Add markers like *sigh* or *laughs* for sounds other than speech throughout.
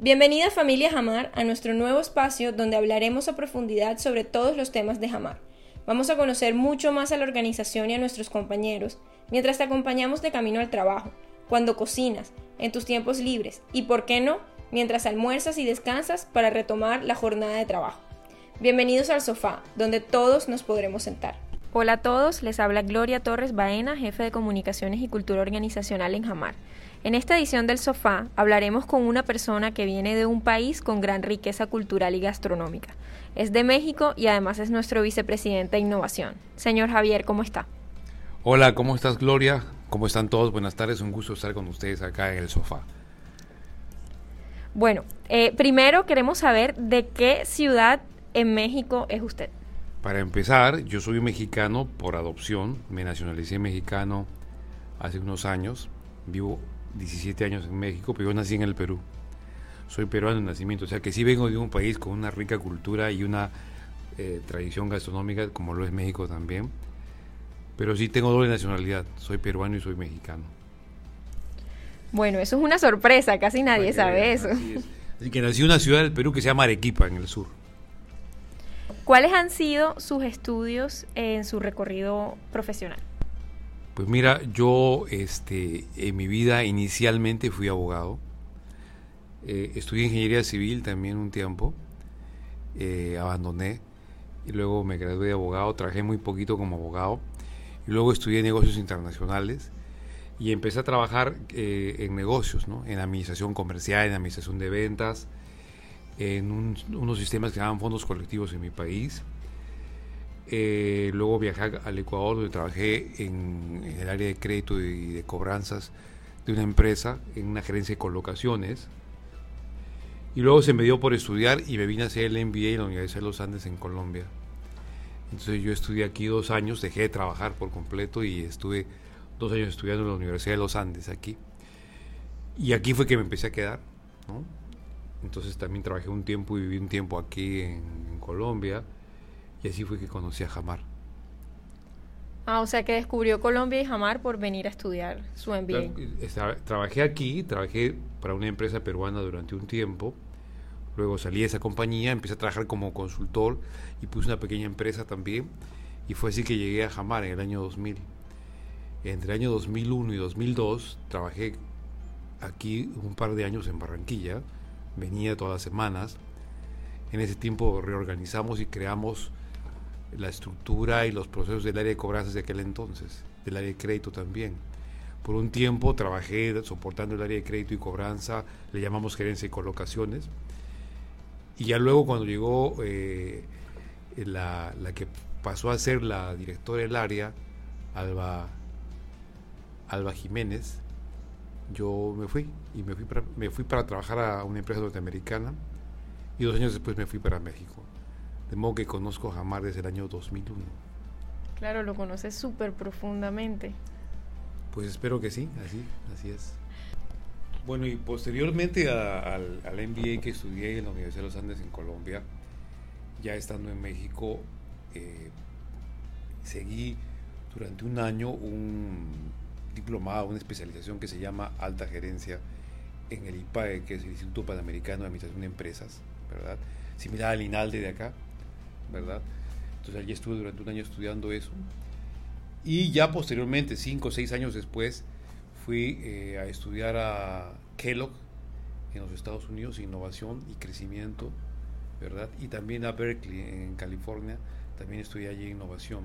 Bienvenida familia Jamar a nuestro nuevo espacio donde hablaremos a profundidad sobre todos los temas de Jamar. Vamos a conocer mucho más a la organización y a nuestros compañeros mientras te acompañamos de camino al trabajo, cuando cocinas, en tus tiempos libres y, por qué no, mientras almuerzas y descansas para retomar la jornada de trabajo. Bienvenidos al sofá, donde todos nos podremos sentar. Hola a todos, les habla Gloria Torres Baena, jefe de comunicaciones y cultura organizacional en Jamar. En esta edición del Sofá hablaremos con una persona que viene de un país con gran riqueza cultural y gastronómica. Es de México y además es nuestro vicepresidente de innovación. Señor Javier, ¿cómo está? Hola, ¿cómo estás Gloria? ¿Cómo están todos? Buenas tardes, un gusto estar con ustedes acá en el sofá. Bueno, eh, primero queremos saber de qué ciudad en México es usted. Para empezar, yo soy mexicano por adopción, me nacionalicé mexicano hace unos años, vivo 17 años en México, pero yo nací en el Perú. Soy peruano de nacimiento, o sea que sí vengo de un país con una rica cultura y una eh, tradición gastronómica, como lo es México también. Pero sí tengo doble nacionalidad, soy peruano y soy mexicano. Bueno, eso es una sorpresa, casi nadie sabe eso. Así, que nací en una ciudad del Perú que se llama Arequipa, en el sur. ¿Cuáles han sido sus estudios en su recorrido profesional? Pues mira, yo este, en mi vida inicialmente fui abogado. Eh, estudié ingeniería civil también un tiempo. Eh, abandoné y luego me gradué de abogado. Trabajé muy poquito como abogado. Y luego estudié negocios internacionales y empecé a trabajar eh, en negocios, ¿no? en administración comercial, en administración de ventas, en unos sistemas que se llaman fondos colectivos en mi país eh, luego viajé al Ecuador, donde trabajé en, el área de crédito y de cobranzas de una empresa, en una gerencia de colocaciones. Y luego se me dio por estudiar y me vine a hacer el MBA en la Universidad de los Andes en Colombia. Entonces yo estudié aquí dos años, dejé de trabajar por completo y estuve dos años estudiando en la Universidad de los Andes aquí. Y aquí fue que me empecé a quedar. Entonces también trabajé un tiempo y viví un tiempo aquí en Colombia y así fue que conocí a Jamar. Ah, o sea que descubrió Colombia y Jamar por venir a estudiar su MBA. Trabajé aquí, trabajé para una empresa peruana durante un tiempo. Luego salí de esa compañía, empecé a trabajar como consultor y puse una pequeña empresa también. Y fue así que llegué a Jamar en el año 2000. Entre el año 2001 y 2002 trabajé aquí un par de años en Barranquilla. Venía todas las semanas. En ese tiempo reorganizamos y creamos la estructura y los procesos del área de cobranzas de aquel entonces, del área de crédito también. Por un tiempo trabajé soportando el área de crédito y cobranza, le llamamos gerencia y colocaciones. Y ya luego cuando llegó eh, la, que pasó a ser la directora del área, Alba, Alba Jiménez, yo me fui y me fui, para, me fui para trabajar a una empresa norteamericana y dos años después me fui para México. De modo que conozco a desde el año 2001. Claro, lo conoces súper profundamente. Pues espero que sí, así, así es. Bueno, y posteriormente al, al, MBA que estudié en la Universidad de los Andes en Colombia, ya estando en México, eh, seguí durante un año un diplomado, una especialización que se llama Alta Gerencia en el IPAE, que es el Instituto Panamericano de Administración de Empresas, ¿verdad? Similar al INALDE de acá, ¿verdad? Entonces allí estuve durante un año estudiando eso. Y ya posteriormente, cinco o seis años después, fui eh, a estudiar a Kellogg en los Estados Unidos, innovación y crecimiento, ¿verdad? Y también a Berkeley en California, también estudié allí innovación.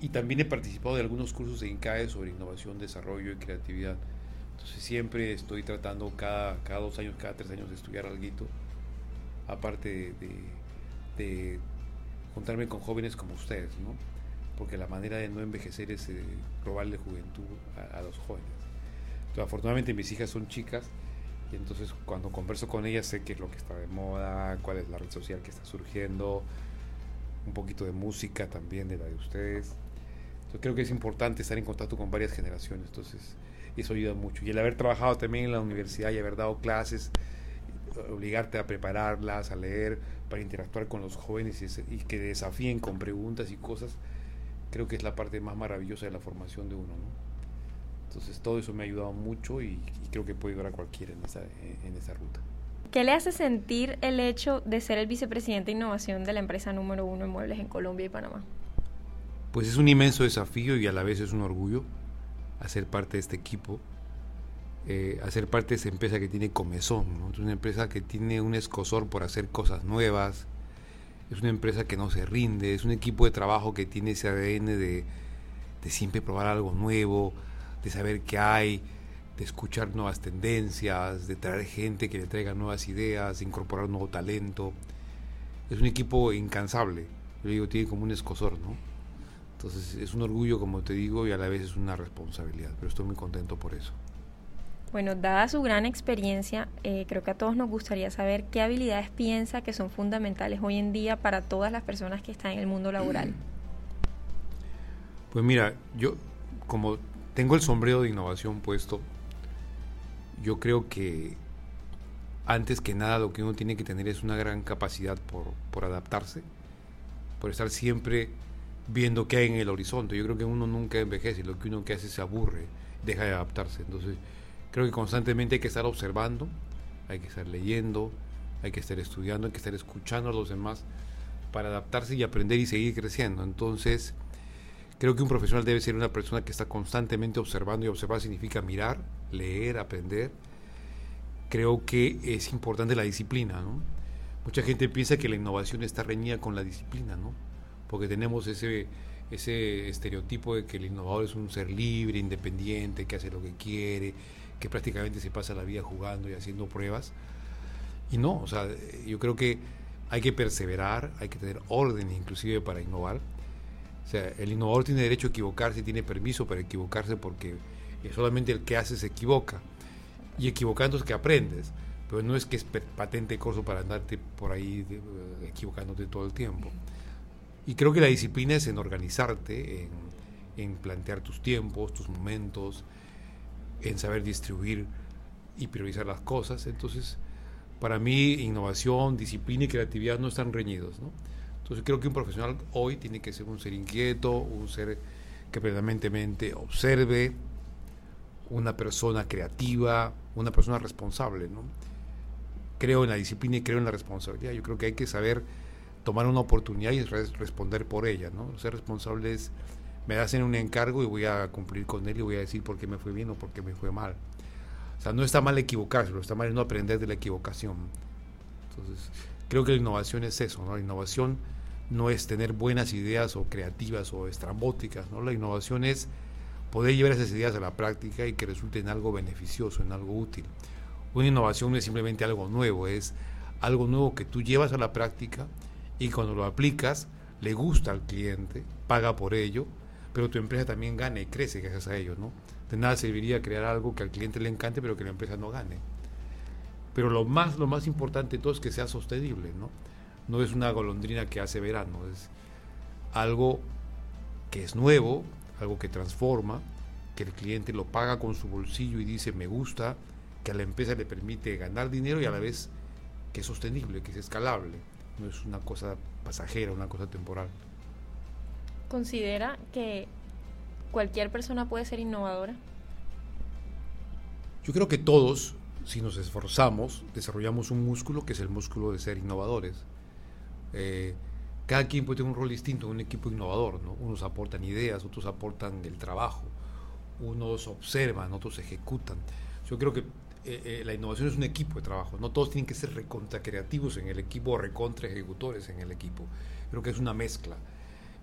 Y también he participado de algunos cursos de INCAE sobre innovación, desarrollo y creatividad. Entonces siempre estoy tratando cada, cada dos años, cada tres años de estudiar algo, aparte de de juntarme con jóvenes como ustedes, ¿no? Porque la manera de no envejecer es eh, robarle juventud a, los jóvenes. Entonces, afortunadamente mis hijas son chicas y entonces cuando converso con ellas sé qué es lo que está de moda, cuál es la red social que está surgiendo, un poquito de música también de la de ustedes. Creo que es importante estar en contacto con varias generaciones, entonces eso ayuda mucho. Y el haber trabajado también en la universidad y haber dado clases, obligarte a prepararlas, a leer, para interactuar con los jóvenes y, que desafíen con preguntas y cosas, creo que es la parte más maravillosa de la formación de uno. ¿no? Entonces todo eso me ha ayudado mucho y, creo que puede ayudar a cualquiera en esa, en esa ruta. ¿Qué le hace sentir el hecho de ser el vicepresidente de innovación de la empresa número uno en muebles en Colombia y Panamá? Pues es un inmenso desafío y a la vez es un orgullo hacer parte de este equipo, eh, hacer parte de esa empresa que tiene comezón, es una empresa que tiene un escosor por hacer cosas nuevas, es una empresa que no se rinde, es un equipo de trabajo que tiene ese ADN de, de siempre probar algo nuevo, de saber qué hay, de escuchar nuevas tendencias, de traer gente que le traiga nuevas ideas, de incorporar nuevo talento. Es un equipo incansable, yo digo, tiene como un escosor, ¿no? Entonces es un orgullo, como te digo, y a la vez es una responsabilidad, pero estoy muy contento por eso. Bueno, dada su gran experiencia, eh, creo que a todos nos gustaría saber qué habilidades piensa que son fundamentales hoy en día para todas las personas que están en el mundo laboral. Pues mira, yo como tengo el sombrero de innovación puesto, yo creo que antes que nada lo que uno tiene que tener es una gran capacidad por, adaptarse, por estar siempre viendo qué hay en el horizonte. Yo creo que uno nunca envejece, lo que uno que hace se aburre, deja de adaptarse. Entonces, creo que constantemente hay que estar observando, hay que estar leyendo, hay que estar estudiando, hay que estar escuchando a los demás para adaptarse y aprender y seguir creciendo. Entonces, creo que un profesional debe ser una persona que está constantemente observando y observar significa mirar, leer, aprender. Creo que es importante la disciplina, ¿no? Mucha gente piensa que la innovación está reñida con la disciplina, ¿no? Porque tenemos ese, ese estereotipo de que el innovador es un ser libre, independiente, que hace lo que quiere, que prácticamente se pasa la vida jugando y haciendo pruebas. Y no, o sea, yo creo que hay que perseverar, hay que tener orden inclusive para innovar. O sea, el innovador tiene derecho a equivocarse, tiene permiso para equivocarse porque solamente el que hace se equivoca. Y equivocándose que aprendes. Pero no es que es patente corso para andarte por ahí eh, equivocándote todo el tiempo. Y creo que la disciplina es en organizarte, en, plantear tus tiempos, tus momentos, en saber distribuir y priorizar las cosas. Entonces, para mí, innovación, disciplina y creatividad no están reñidos. Entonces, creo que un profesional hoy tiene que ser un ser inquieto, un ser que permanentemente observe, una persona creativa, una persona responsable, ¿no? Creo en la disciplina y creo en la responsabilidad. Yo creo que hay que saber tomar una oportunidad y responder por ella, ¿no? Ser responsable es, me hacen un encargo y voy a cumplir con él y voy a decir por qué me fue bien o por qué me fue mal. O sea, no está mal equivocarse, lo está mal es no aprender de la equivocación. Entonces, creo que la innovación es eso, ¿no? La innovación no es tener buenas ideas o creativas o estrambóticas, ¿no? La innovación es poder llevar esas ideas a la práctica y que resulte en algo beneficioso, en algo útil. Una innovación no es simplemente algo nuevo, es algo nuevo que tú llevas a la práctica y cuando lo aplicas le gusta al cliente, paga por ello, pero tu empresa también gana y crece gracias a ello, ¿no? De nada serviría crear algo que al cliente le encante pero que la empresa no gane. Pero lo más, lo más importante de todo es que sea sostenible, ¿no? No es una golondrina que hace verano, es algo que es nuevo, algo que transforma, que el cliente lo paga con su bolsillo y dice me gusta, que a la empresa le permite ganar dinero y a la vez que es sostenible, que es escalable, no es una cosa pasajera, una cosa temporal. ¿Considera que cualquier persona puede ser innovadora? Yo creo que todos, si nos esforzamos, desarrollamos un músculo que es el músculo de ser innovadores. Eh, cada quien puede tener un rol distinto en un equipo innovador, ¿no? Unos aportan ideas, otros aportan el trabajo, unos observan, otros ejecutan. Yo creo que eh, eh, la innovación es un equipo de trabajo, no todos tienen que ser recontra creativos en el equipo o recontra ejecutores en el equipo. Creo que es una mezcla.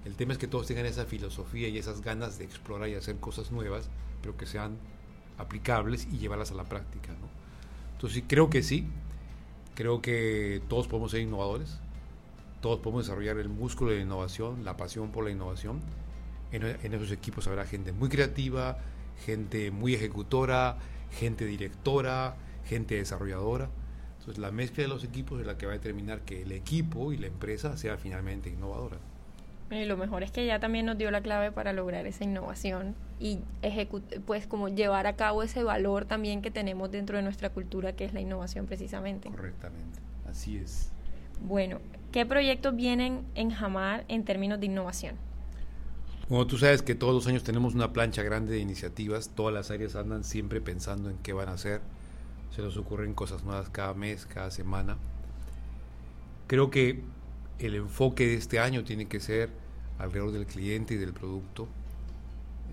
El tema es que todos tengan esa filosofía y esas ganas de explorar y hacer cosas nuevas, pero que sean aplicables y llevarlas a la práctica. Entonces creo que sí, creo que todos podemos ser innovadores, todos podemos desarrollar el músculo de la innovación, la pasión por la innovación. En, esos equipos habrá gente muy creativa, gente muy ejecutora, gente directora, gente desarrolladora. Entonces la mezcla de los equipos es la que va a determinar que el equipo y la empresa sea finalmente innovadora. Y lo mejor es que ya también nos dio la clave para lograr esa innovación y pues como llevar a cabo ese valor también que tenemos dentro de nuestra cultura que es la innovación precisamente. Correctamente, así es. Bueno, ¿qué proyectos vienen en Jamar en términos de innovación? Bueno, tú sabes que todos los años tenemos una plancha grande de iniciativas, todas las áreas andan siempre pensando en qué van a hacer. se nos ocurren cosas nuevas cada mes, cada semana. Creo que el enfoque de este año tiene que ser alrededor del cliente y del producto,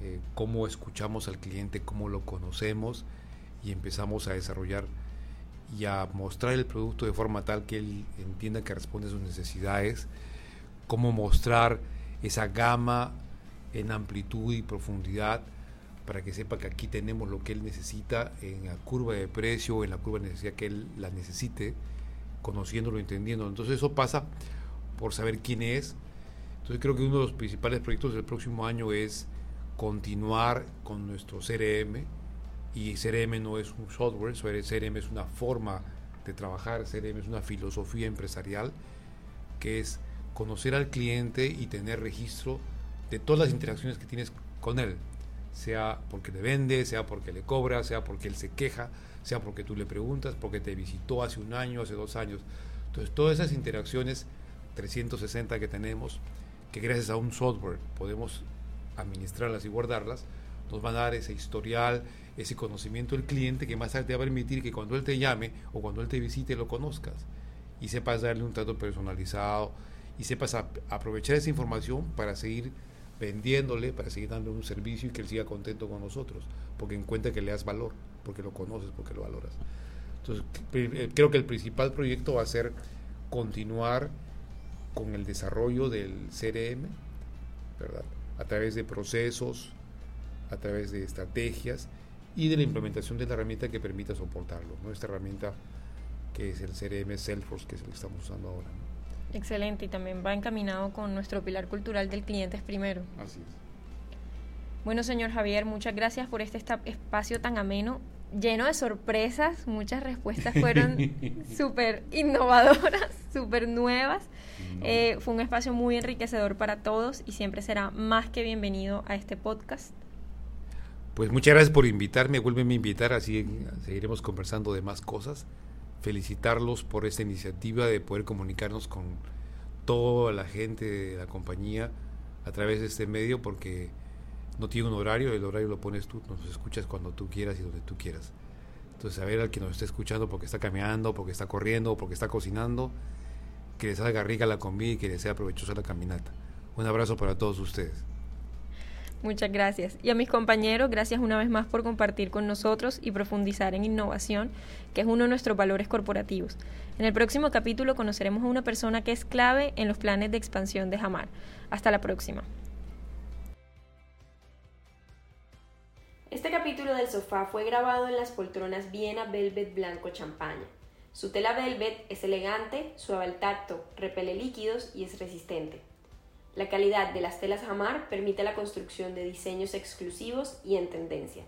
eh, cómo escuchamos al cliente, cómo lo conocemos y empezamos a desarrollar y a mostrar el producto de forma tal que él entienda que responde a sus necesidades, cómo mostrar esa gama en amplitud y profundidad para que sepa que aquí tenemos lo que él necesita en la curva de precio, en la curva de necesidad que él la necesite, conociéndolo, entendiéndolo. Entonces eso pasa por saber quién es. Entonces creo que uno de los principales proyectos del próximo año es continuar con nuestro CRM, y CRM no es un software, CRM es una forma de trabajar, CRM es una filosofía empresarial que es conocer al cliente y tener registro de todas las interacciones que tienes con él, sea porque te vende, sea porque le cobra, sea porque él se queja, sea porque tú le preguntas, porque te visitó hace un año, hace dos años. Entonces, todas esas interacciones 360 que tenemos, que gracias a un software podemos administrarlas y guardarlas, nos van a dar ese historial, ese conocimiento del cliente que más tarde te va a permitir que cuando él te llame o cuando él te visite lo conozcas y sepas darle un trato personalizado y sepas aprovechar esa información para seguir vendiéndole, para seguir dando un servicio y que él siga contento con nosotros, porque encuentra que le das valor, porque lo conoces, porque lo valoras. Entonces, eh, creo que el principal proyecto va a ser continuar con el desarrollo del CRM, ¿verdad? A través de procesos, a través de estrategias y de la implementación de la herramienta que permita soportarlo, ¿no? Esta herramienta que es el CRM Salesforce, que es el que estamos usando ahora. Excelente, y también va encaminado con nuestro pilar cultural del cliente es primero. Así es. Bueno, señor Javier, muchas gracias por este espacio tan ameno, lleno de sorpresas. Muchas respuestas fueron *laughs* súper innovadoras, *laughs* súper nuevas. Eh, fue un espacio muy enriquecedor para todos y siempre será más que bienvenido a este podcast. Pues muchas gracias por invitarme, vuélveme a invitar, así seguiremos conversando de más cosas. Felicitarlos por esta iniciativa de poder comunicarnos con toda la gente de la compañía a través de este medio, porque no tiene un horario, el horario lo pones tú, nos escuchas cuando tú quieras y donde tú quieras. Entonces, a ver al que nos esté escuchando porque está caminando, porque está corriendo, porque está cocinando, que les salga rica la comida y que les sea provechosa la caminata. Un abrazo para todos ustedes. Muchas gracias. Y a mis compañeros, gracias una vez más por compartir con nosotros y profundizar en innovación, que es uno de nuestros valores corporativos. En el próximo capítulo conoceremos a una persona que es clave en los planes de expansión de Jamar. Hasta la próxima. Este capítulo del sofá fue grabado en las poltronas Viena Velvet Blanco Champaña. Su tela velvet es elegante, suave al tacto, repele líquidos y es resistente. La calidad de las telas Hamar permite la construcción de diseños exclusivos y en tendencia.